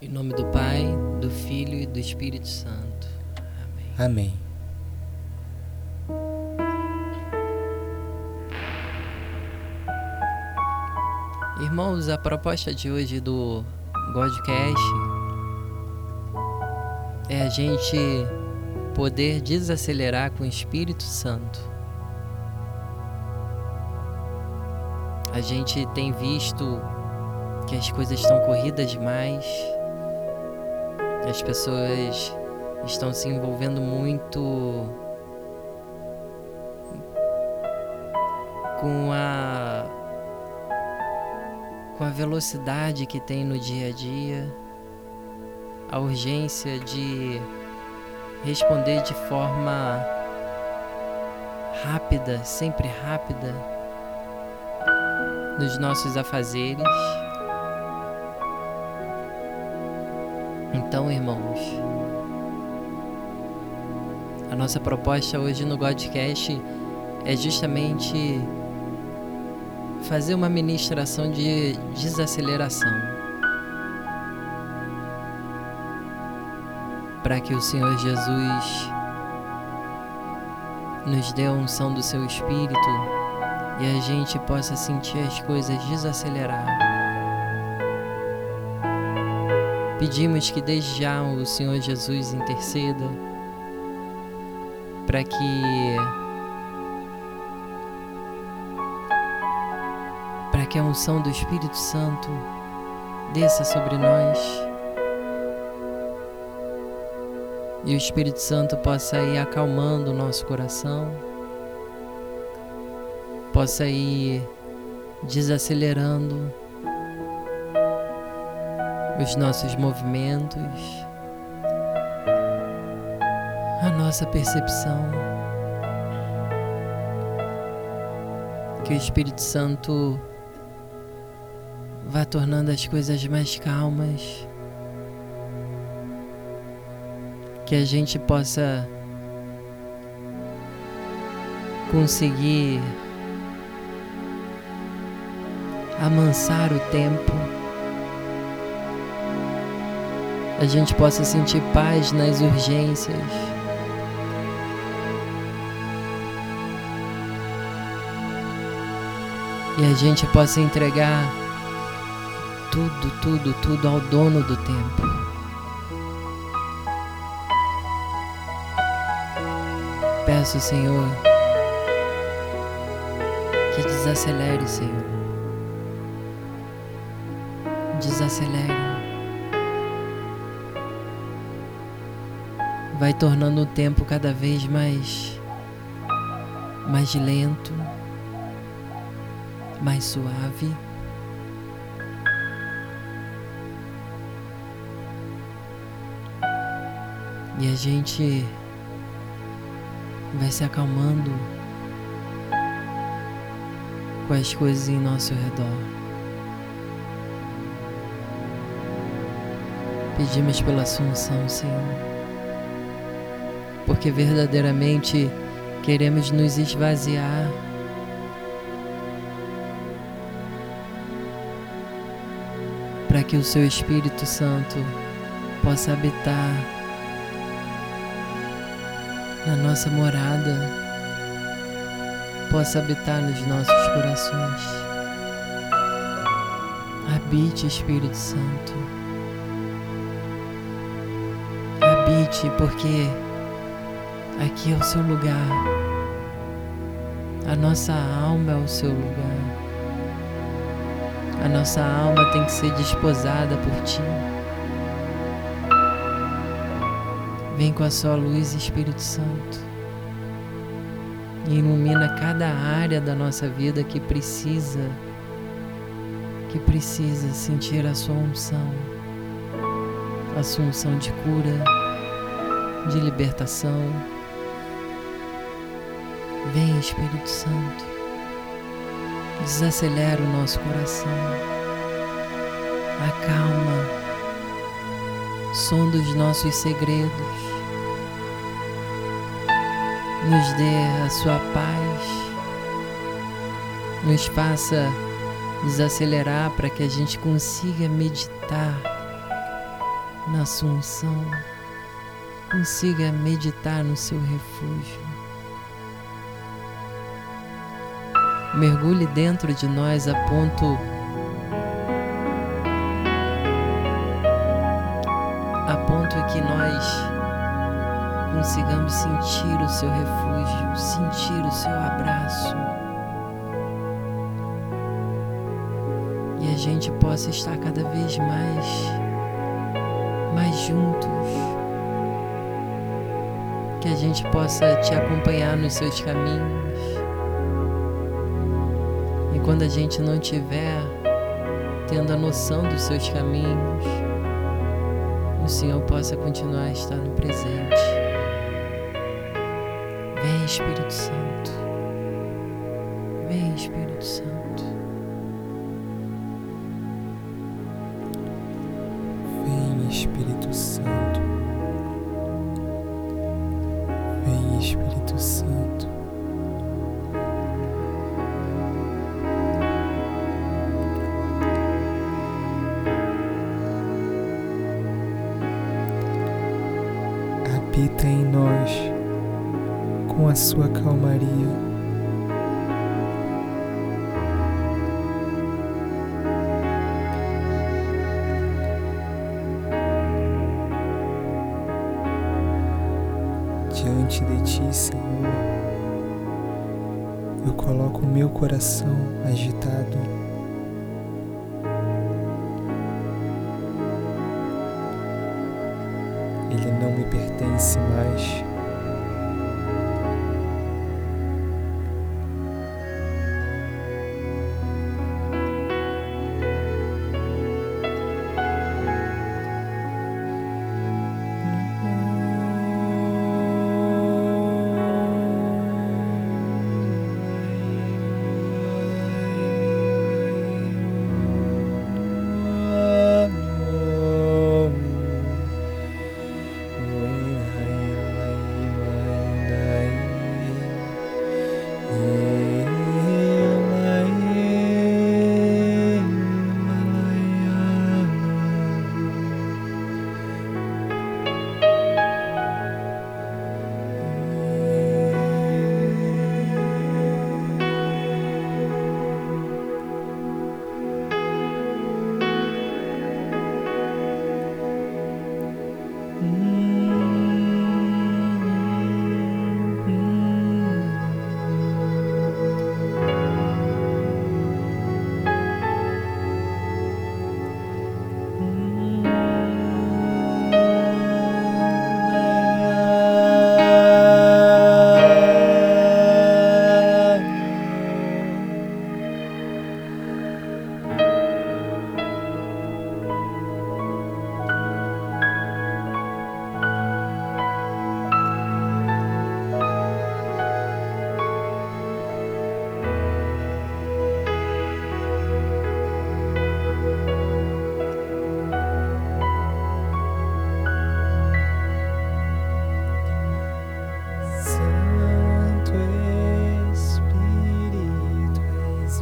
Em nome do Pai, do Filho e do Espírito Santo. Amém. Amém. Irmãos, a proposta de hoje do Godcast é a gente poder desacelerar com o Espírito Santo. A gente tem visto que as coisas estão corridas demais, as pessoas estão se envolvendo muito com a com a velocidade que tem no dia a dia, a urgência de responder de forma rápida, sempre rápida, nos nossos afazeres. Então, irmãos, a nossa proposta hoje no Godcast é justamente fazer uma ministração de desaceleração. Para que o Senhor Jesus nos dê a unção do seu Espírito e a gente possa sentir as coisas desacelerar. Pedimos que desde já o Senhor Jesus interceda para que para que a unção do Espírito Santo desça sobre nós e o Espírito Santo possa ir acalmando o nosso coração, possa ir desacelerando os nossos movimentos, a nossa percepção. Que o Espírito Santo vá tornando as coisas mais calmas, que a gente possa conseguir amansar o tempo a gente possa sentir paz nas urgências. E a gente possa entregar tudo, tudo, tudo ao dono do tempo. Peço, Senhor, que desacelere, Senhor. Desacelere. Vai tornando o tempo cada vez mais mais lento, mais suave. E a gente vai se acalmando com as coisas em nosso redor. Pedimos pela Assunção, Senhor porque verdadeiramente queremos nos esvaziar. Para que o Seu Espírito Santo possa habitar na nossa morada, possa habitar nos nossos corações. Habite, Espírito Santo. Habite, porque Aqui é o seu lugar. A nossa alma é o seu lugar. A nossa alma tem que ser desposada por ti. Vem com a sua luz, Espírito Santo, e ilumina cada área da nossa vida que precisa, que precisa sentir a sua unção, a sua unção de cura, de libertação Vem, Espírito Santo, desacelera o nosso coração, acalma, sonda os nossos segredos, nos dê a sua paz, nos faça desacelerar para que a gente consiga meditar na sua unção. Consiga meditar no seu refúgio. Mergulhe dentro de nós a ponto a ponto que nós consigamos sentir o seu refúgio, sentir o seu abraço. E a gente possa estar cada vez mais mais juntos. Que a gente possa te acompanhar nos seus caminhos. Quando a gente não tiver tendo a noção dos seus caminhos, o Senhor possa continuar a estar no presente. Vem, Espírito Santo. Vem, Espírito Santo. Vem, Espírito Santo. Vem, Espírito Santo. Habita em nós com a sua calmaria. Diante de ti, Senhor, eu coloco o meu coração agitado. Ele não me pertence mais.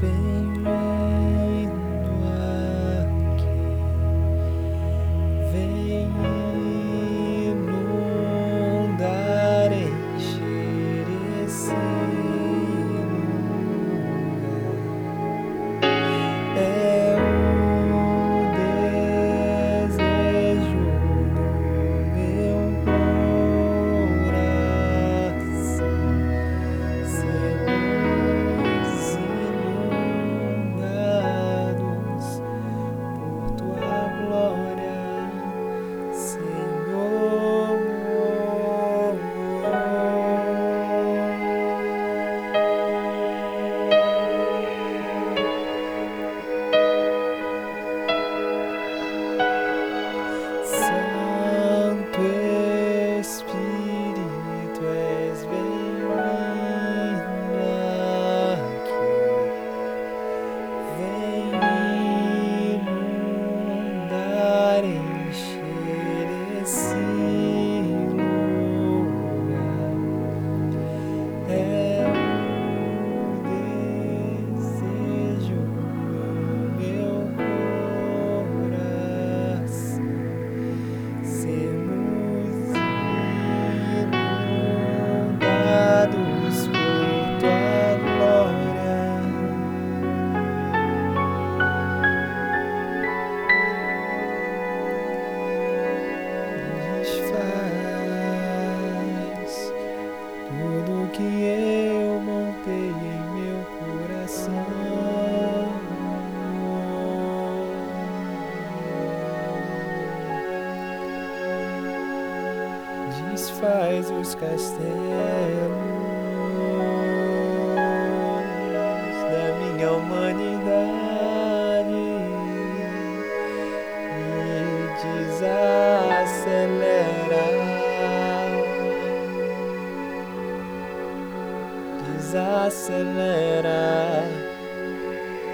baby. Desfaz os castelos da minha humanidade e desacelera, desacelera.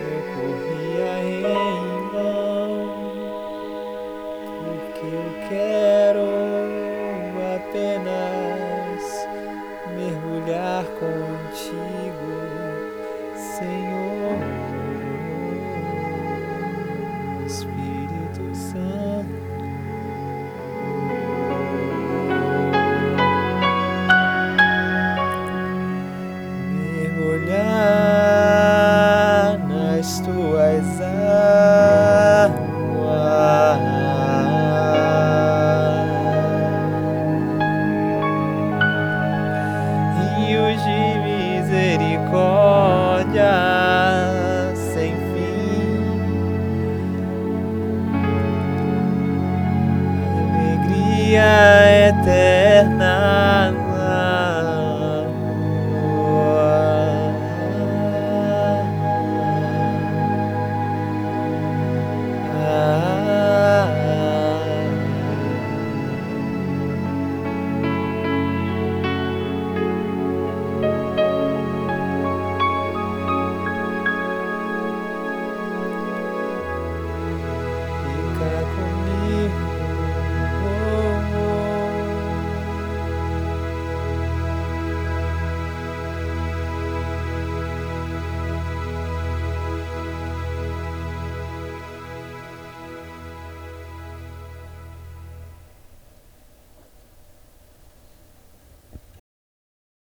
Eu corria em vão porque eu quero apenas contigo, Senhor, Espírito Santo. Mergulhar na história.